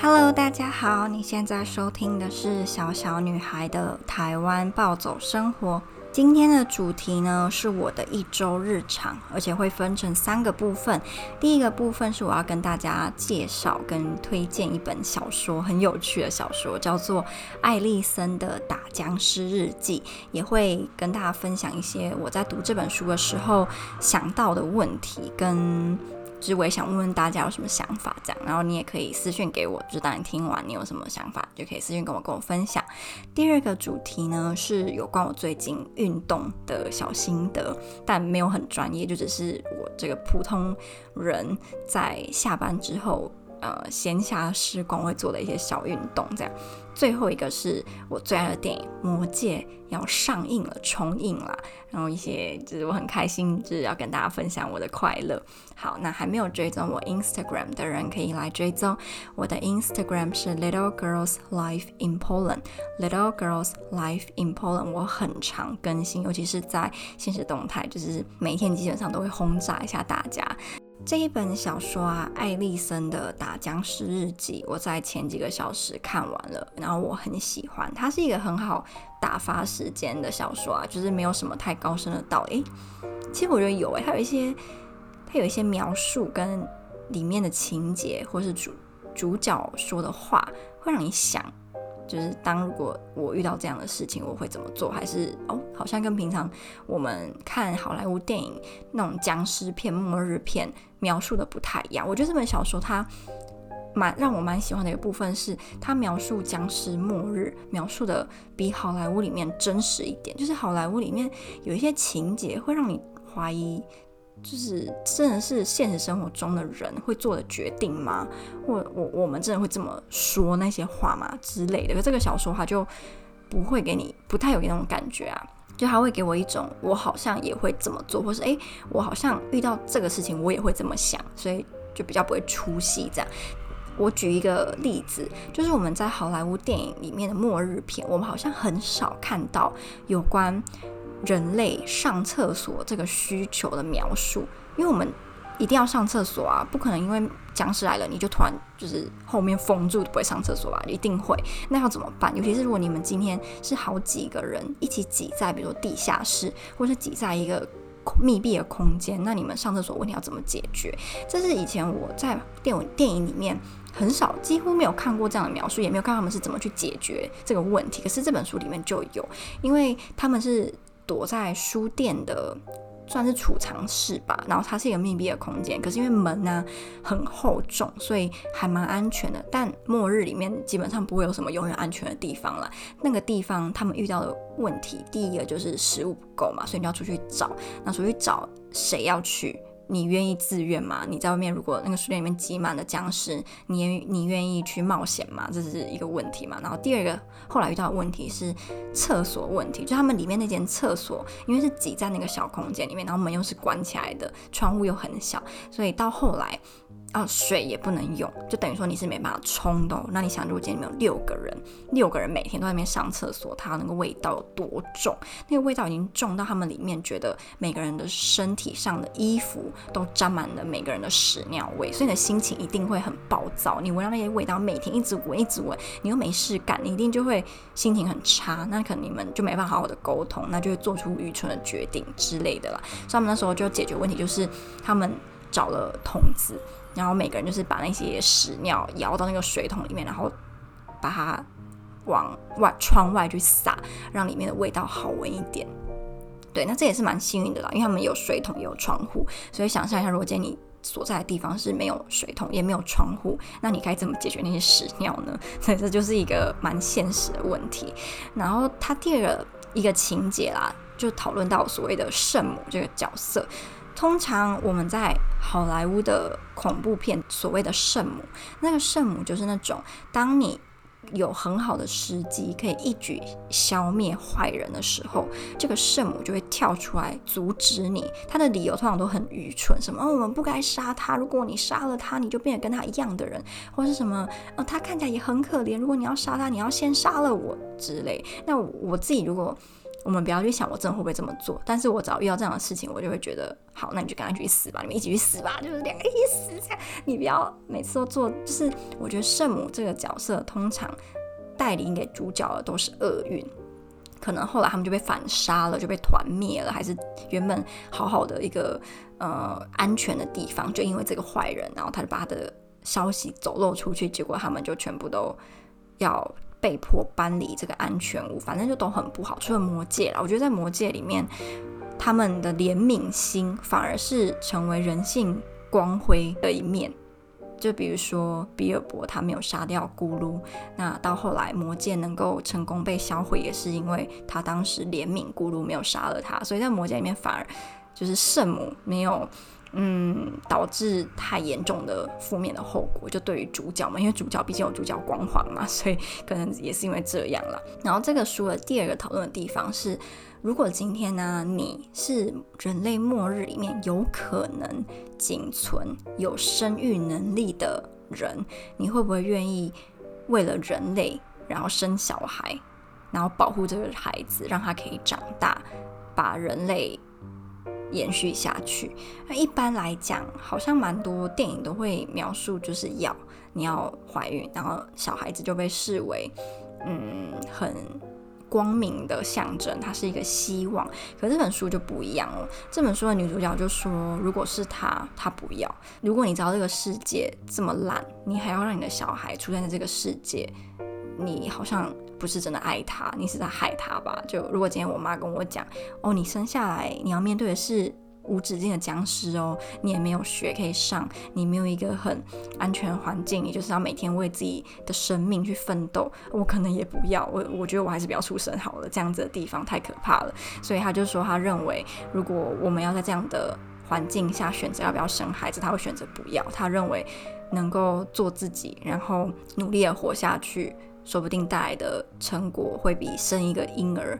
Hello，大家好，你现在收听的是小小女孩的台湾暴走生活。今天的主题呢，是我的一周日常，而且会分成三个部分。第一个部分是我要跟大家介绍跟推荐一本小说，很有趣的小说，叫做《艾莉森的打僵尸日记》，也会跟大家分享一些我在读这本书的时候想到的问题跟。就是我也想问问大家有什么想法，这样，然后你也可以私讯给我，就当你听完你有什么想法，就可以私信跟我跟我分享。第二个主题呢，是有关我最近运动的小心得，但没有很专业，就只是我这个普通人在下班之后。呃，闲暇时光会做的一些小运动，这样。最后一个是我最爱的电影《魔戒》要上映了，重映了，然后一些就是我很开心，就是要跟大家分享我的快乐。好，那还没有追踪我 Instagram 的人可以来追踪，我的 Instagram 是 Little Girls Life in Poland，Little Girls Life in Poland。我很常更新，尤其是在现实动态，就是每天基本上都会轰炸一下大家。这一本小说啊，艾莉森的《打僵尸日记》，我在前几个小时看完了，然后我很喜欢。它是一个很好打发时间的小说啊，就是没有什么太高深的道理。其实我觉得有诶，它有一些，它有一些描述跟里面的情节，或是主主角说的话，会让你想。就是当如果我遇到这样的事情，我会怎么做？还是哦，好像跟平常我们看好莱坞电影那种僵尸片、末日片描述的不太一样。我觉得这本小说它蛮让我蛮喜欢的一个部分是，它描述僵尸末日描述的比好莱坞里面真实一点。就是好莱坞里面有一些情节会让你怀疑。就是真的是现实生活中的人会做的决定吗？或我我们真的会这么说那些话吗之类的？这个小说它就不会给你不太有那种感觉啊，就它会给我一种我好像也会这么做，或是诶，我好像遇到这个事情我也会这么想，所以就比较不会出戏这样。我举一个例子，就是我们在好莱坞电影里面的末日片，我们好像很少看到有关。人类上厕所这个需求的描述，因为我们一定要上厕所啊，不可能因为僵尸来了你就突然就是后面封住不会上厕所吧？一定会，那要怎么办？尤其是如果你们今天是好几个人一起挤在，比如说地下室，或是挤在一个密闭的空间，那你们上厕所问题要怎么解决？这是以前我在电影电影里面很少，几乎没有看过这样的描述，也没有看他们是怎么去解决这个问题。可是这本书里面就有，因为他们是。躲在书店的算是储藏室吧，然后它是一个密闭的空间，可是因为门呢、很厚重，所以还蛮安全的。但末日里面基本上不会有什么永远安全的地方了。那个地方他们遇到的问题，第一个就是食物不够嘛，所以你要出去找。那出去找谁要去？你愿意自愿吗？你在外面，如果那个书店里面挤满了僵尸，你你愿意去冒险吗？这是一个问题嘛。然后第二个后来遇到的问题是厕所问题，就他们里面那间厕所，因为是挤在那个小空间里面，然后门又是关起来的，窗户又很小，所以到后来。啊，水也不能用，就等于说你是没办法冲的。那你想，如果今天里面有六个人，六个人每天都在那边上厕所，它那个味道有多重？那个味道已经重到他们里面觉得每个人的身体上的衣服都沾满了每个人的屎尿味，所以你的心情一定会很暴躁。你闻到那些味道，每天一直闻一直闻，你又没事干，你一定就会心情很差。那可能你们就没办法好好的沟通，那就会做出愚蠢的决定之类的啦。所以他们那时候就解决问题，就是他们找了桶子。然后每个人就是把那些屎尿舀到那个水桶里面，然后把它往外窗外去撒，让里面的味道好闻一点。对，那这也是蛮幸运的啦，因为他们有水桶也有窗户，所以想象一下，如果今天你所在的地方是没有水桶也没有窗户，那你该怎么解决那些屎尿呢？所 以这就是一个蛮现实的问题。然后他第二个一个情节啦，就讨论到所谓的圣母这个角色。通常我们在好莱坞的恐怖片，所谓的圣母，那个圣母就是那种，当你有很好的时机可以一举消灭坏人的时候，这个圣母就会跳出来阻止你。他的理由通常都很愚蠢，什么，我们不该杀他，如果你杀了他，你就变得跟他一样的人，或是什么哦，他看起来也很可怜，如果你要杀他，你要先杀了我之类。那我自己如果。我们不要去想我真的会不会这么做，但是我只要遇到这样的事情，我就会觉得好，那你就赶快去死吧，你们一起去死吧，就是两个一起死这样。你不要每次都做，就是我觉得圣母这个角色通常带领给主角的都是厄运，可能后来他们就被反杀了，就被团灭了，还是原本好好的一个呃安全的地方，就因为这个坏人，然后他就把他的消息走漏出去，结果他们就全部都要。被迫搬离这个安全屋，反正就都很不好。除了魔戒啦，我觉得在魔戒里面，他们的怜悯心反而是成为人性光辉的一面。就比如说比尔博他没有杀掉咕噜，那到后来魔戒能够成功被销毁，也是因为他当时怜悯咕噜没有杀了他。所以在魔戒里面，反而就是圣母没有。嗯，导致太严重的负面的后果，就对于主角嘛，因为主角毕竟有主角光环嘛，所以可能也是因为这样了。然后这个书的第二个讨论的地方是，如果今天呢，你是人类末日里面有可能仅存有生育能力的人，你会不会愿意为了人类，然后生小孩，然后保护这个孩子，让他可以长大，把人类。延续下去。那一般来讲，好像蛮多电影都会描述，就是要你要怀孕，然后小孩子就被视为嗯很光明的象征，它是一个希望。可这本书就不一样了。这本书的女主角就说，如果是她，她不要。如果你知道这个世界这么烂，你还要让你的小孩出现在这个世界，你好像。不是真的爱他，你是在害他吧？就如果今天我妈跟我讲，哦，你生下来你要面对的是无止境的僵尸哦，你也没有学可以上，你没有一个很安全环境，你就是要每天为自己的生命去奋斗，我可能也不要，我我觉得我还是不要出生好了，这样子的地方太可怕了。所以他就说，他认为如果我们要在这样的环境下选择要不要生孩子，他会选择不要。他认为能够做自己，然后努力的活下去。说不定带来的成果会比生一个婴儿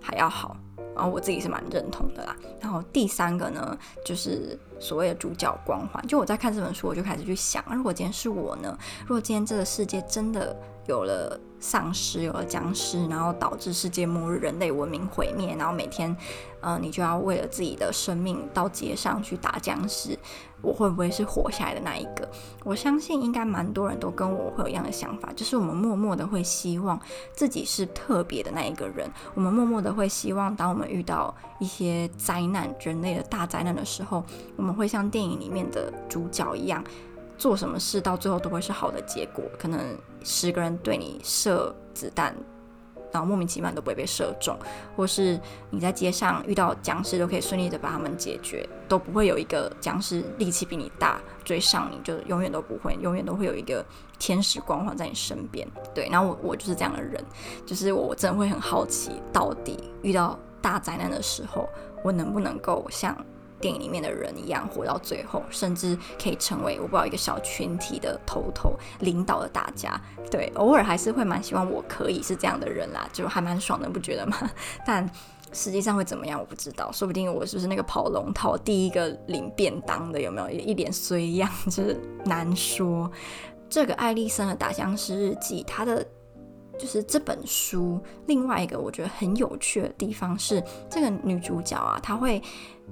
还要好，然后我自己是蛮认同的啦。然后第三个呢，就是所谓的主角光环。就我在看这本书，我就开始去想，如果今天是我呢？如果今天这个世界真的有了丧尸，有了僵尸，然后导致世界末日，人类文明毁灭，然后每天，呃，你就要为了自己的生命到街上去打僵尸。我会不会是活下来的那一个？我相信应该蛮多人都跟我会有一样的想法，就是我们默默的会希望自己是特别的那一个人。我们默默的会希望，当我们遇到一些灾难、人类的大灾难的时候，我们会像电影里面的主角一样，做什么事到最后都会是好的结果。可能十个人对你射子弹。然后莫名其妙都不会被射中，或是你在街上遇到僵尸都可以顺利的把他们解决，都不会有一个僵尸力气比你大追上你，就永远都不会，永远都会有一个天使光环在你身边。对，然后我我就是这样的人，就是我真的会很好奇，到底遇到大灾难的时候，我能不能够像。电影里面的人一样活到最后，甚至可以成为我不知道一个小群体的头头，领导了大家。对，偶尔还是会蛮希望我可以是这样的人啦，就还蛮爽的，不觉得吗？但实际上会怎么样，我不知道。说不定我就是那个跑龙套第一个领便当的，有没有一脸衰样，就是难说。这个艾丽森的打僵尸日记，它的。就是这本书，另外一个我觉得很有趣的地方是，这个女主角啊，她会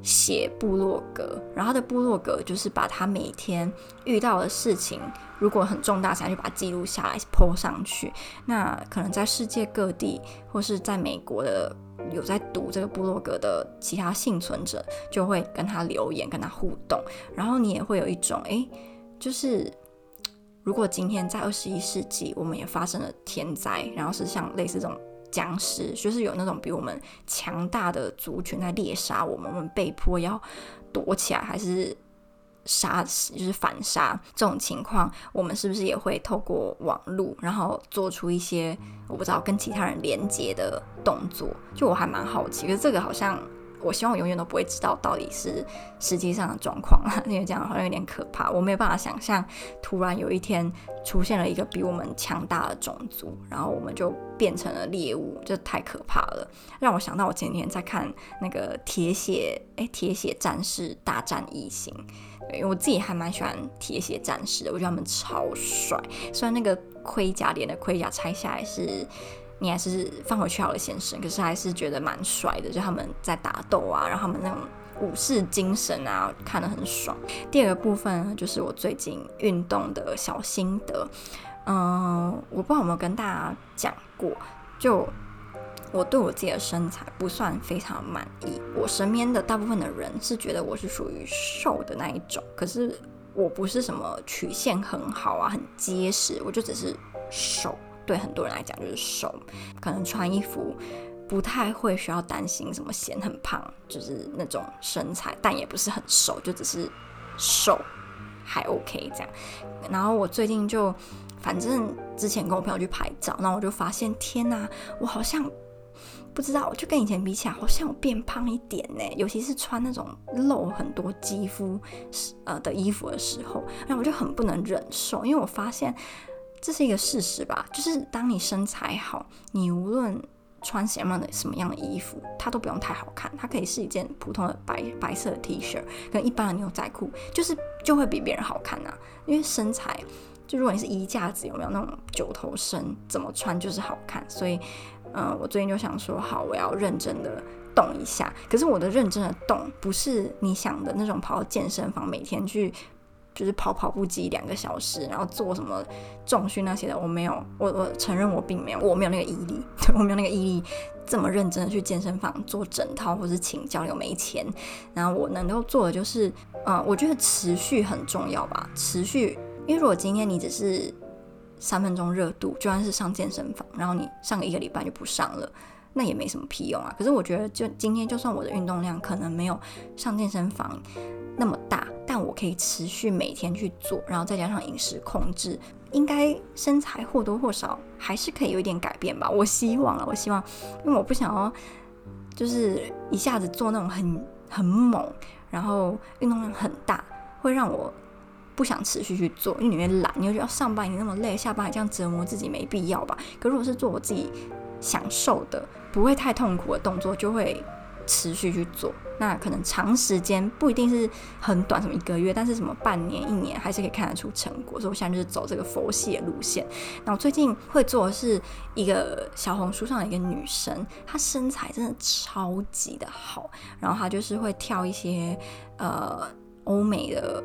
写部落格，然后他的部落格就是把他每天遇到的事情，如果很重大，想要去把它记录下来，po 上去。那可能在世界各地，或是在美国的有在读这个部落格的其他幸存者，就会跟他留言，跟他互动，然后你也会有一种，诶，就是。如果今天在二十一世纪，我们也发生了天灾，然后是像类似这种僵尸，就是有那种比我们强大的族群来猎杀我们，我们被迫要躲起来，还是杀死，就是反杀这种情况，我们是不是也会透过网络，然后做出一些我不知道跟其他人连接的动作？就我还蛮好奇，可是这个好像。我希望我永远都不会知道到底是实际上的状况，因为这样好像有点可怕。我没有办法想象，突然有一天出现了一个比我们强大的种族，然后我们就变成了猎物，这太可怕了。让我想到我前天在看那个铁血，哎，铁血战士大战异形。因为我自己还蛮喜欢铁血战士的，我觉得他们超帅。虽然那个盔甲连的盔甲拆下来是。你还是放回去好了，先生。可是还是觉得蛮帅的，就他们在打斗啊，然后他们那种武士精神啊，看得很爽。第二个部分，就是我最近运动的小心得。嗯、我不知道有没有跟大家讲过，就我对我自己的身材不算非常满意。我身边的大部分的人是觉得我是属于瘦的那一种，可是我不是什么曲线很好啊，很结实，我就只是瘦。对很多人来讲就是瘦，可能穿衣服不太会需要担心什么显很胖，就是那种身材，但也不是很瘦，就只是瘦还 OK 这样。然后我最近就，反正之前跟我朋友去拍照，然后我就发现，天哪，我好像不知道，就跟以前比起来，好像有变胖一点呢。尤其是穿那种露很多肌肤呃的衣服的时候，然后我就很不能忍受，因为我发现。这是一个事实吧，就是当你身材好，你无论穿什么样的什么样的衣服，它都不用太好看，它可以是一件普通的白白色的 T 恤跟一般的牛仔裤，就是就会比别人好看呐、啊。因为身材，就如果你是衣架子，有没有那种九头身，怎么穿就是好看。所以，呃，我最近就想说，好，我要认真的动一下。可是我的认真的动，不是你想的那种跑到健身房每天去。就是跑跑步机两个小时，然后做什么重训那些的，我没有，我我承认我并没有，我没有那个毅力，对，我没有那个毅力这么认真的去健身房做整套，或是请教练，没钱。然后我能够做的就是，呃，我觉得持续很重要吧，持续。因为如果今天你只是三分钟热度，就算是上健身房，然后你上个一个礼拜就不上了，那也没什么屁用啊。可是我觉得，就今天就算我的运动量可能没有上健身房那么大。但我可以持续每天去做，然后再加上饮食控制，应该身材或多或少还是可以有一点改变吧。我希望啊，我希望，因为我不想要就是一下子做那种很很猛，然后运动量很大，会让我不想持续去做，因为你会懒，你会觉得上班你那么累，下班还这样折磨自己，没必要吧？可如果是做我自己享受的，不会太痛苦的动作，就会。持续去做，那可能长时间不一定是很短，什么一个月，但是什么半年、一年还是可以看得出成果。所以我现在就是走这个佛系的路线。那我最近会做的是一个小红书上的一个女生，她身材真的超级的好，然后她就是会跳一些呃欧美的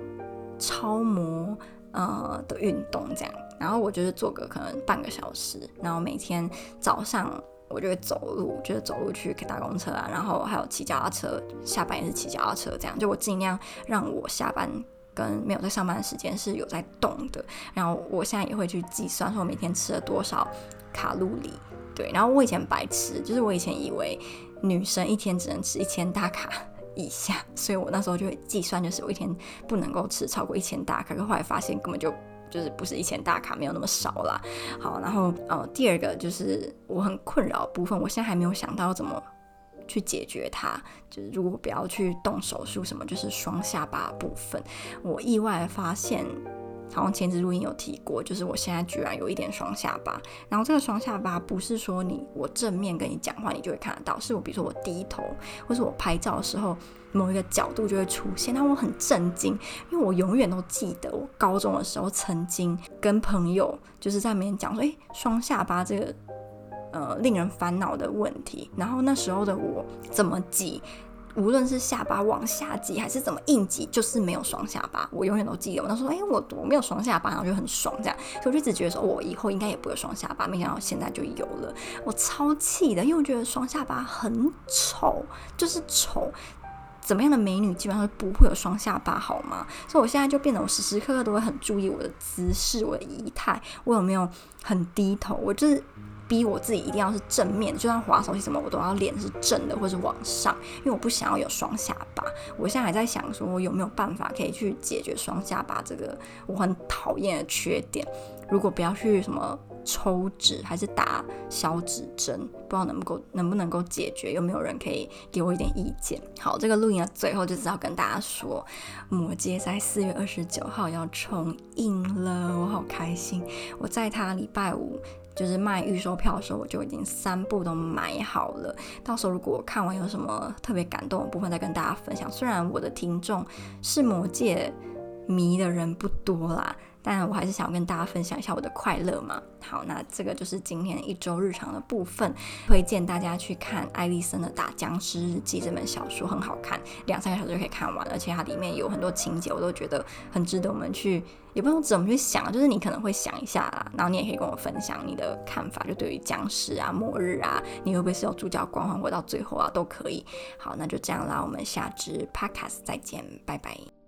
超模呃的运动这样，然后我就是做个可能半个小时，然后每天早上。我就会走路，就是走路去搭公车啊，然后还有骑脚踏车，下班也是骑脚踏车，这样就我尽量让我下班跟没有在上班的时间是有在动的。然后我现在也会去计算说我每天吃了多少卡路里，对。然后我以前白吃，就是我以前以为女生一天只能吃一千大卡以下，所以我那时候就会计算，就是我一天不能够吃超过一千大卡。可后来发现根本就。就是不是以前大卡，没有那么少啦。好，然后呃，第二个就是我很困扰部分，我现在还没有想到怎么去解决它。就是如果不要去动手术什么，就是双下巴部分，我意外发现。好像前次录音有提过，就是我现在居然有一点双下巴。然后这个双下巴不是说你我正面跟你讲话你就会看得到，是我比如说我低头，或是我拍照的时候某一个角度就会出现。那我很震惊，因为我永远都记得我高中的时候曾经跟朋友就是在面讲说，诶，双下巴这个呃令人烦恼的问题。然后那时候的我怎么挤？无论是下巴往下挤还是怎么硬挤，就是没有双下巴。我永远都记得，我那时候说，哎、我我没有双下巴，然后就很爽这样。所以我就一直觉得说，我以后应该也不会双下巴。没想到现在就有了，我超气的，因为我觉得双下巴很丑，就是丑。怎么样的美女基本上不会有双下巴，好吗？所以我现在就变得，我时时刻刻都会很注意我的姿势、我的仪态，我有没有很低头，我就是。逼我自己一定要是正面，就算滑手机什么，我都要脸是正的或是往上，因为我不想要有双下巴。我现在还在想，说我有没有办法可以去解决双下巴这个我很讨厌的缺点。如果不要去什么抽脂还是打消脂针，不知道能够能不能够解决，有没有人可以给我一点意见？好，这个录音的最后就是要跟大家说，魔戒在四月二十九号要重映了，我好开心。我在他礼拜五。就是卖预售票的时候，我就已经三部都买好了。到时候如果看完有什么特别感动的部分，再跟大家分享。虽然我的听众是魔戒迷的人不多啦，但我还是想要跟大家分享一下我的快乐嘛。好，那这个就是今天一周日常的部分，推荐大家去看艾莉森的《打僵尸日记》这本小说，很好看，两三个小时就可以看完，而且它里面有很多情节，我都觉得很值得我们去，也不用怎么去想，就是你可能会想一下啦，然后你也可以跟我分享你的看法，就对于僵尸啊、末日啊，你会不会是有主角光环活到最后啊，都可以。好，那就这样啦，我们下支 podcast 再见，拜拜。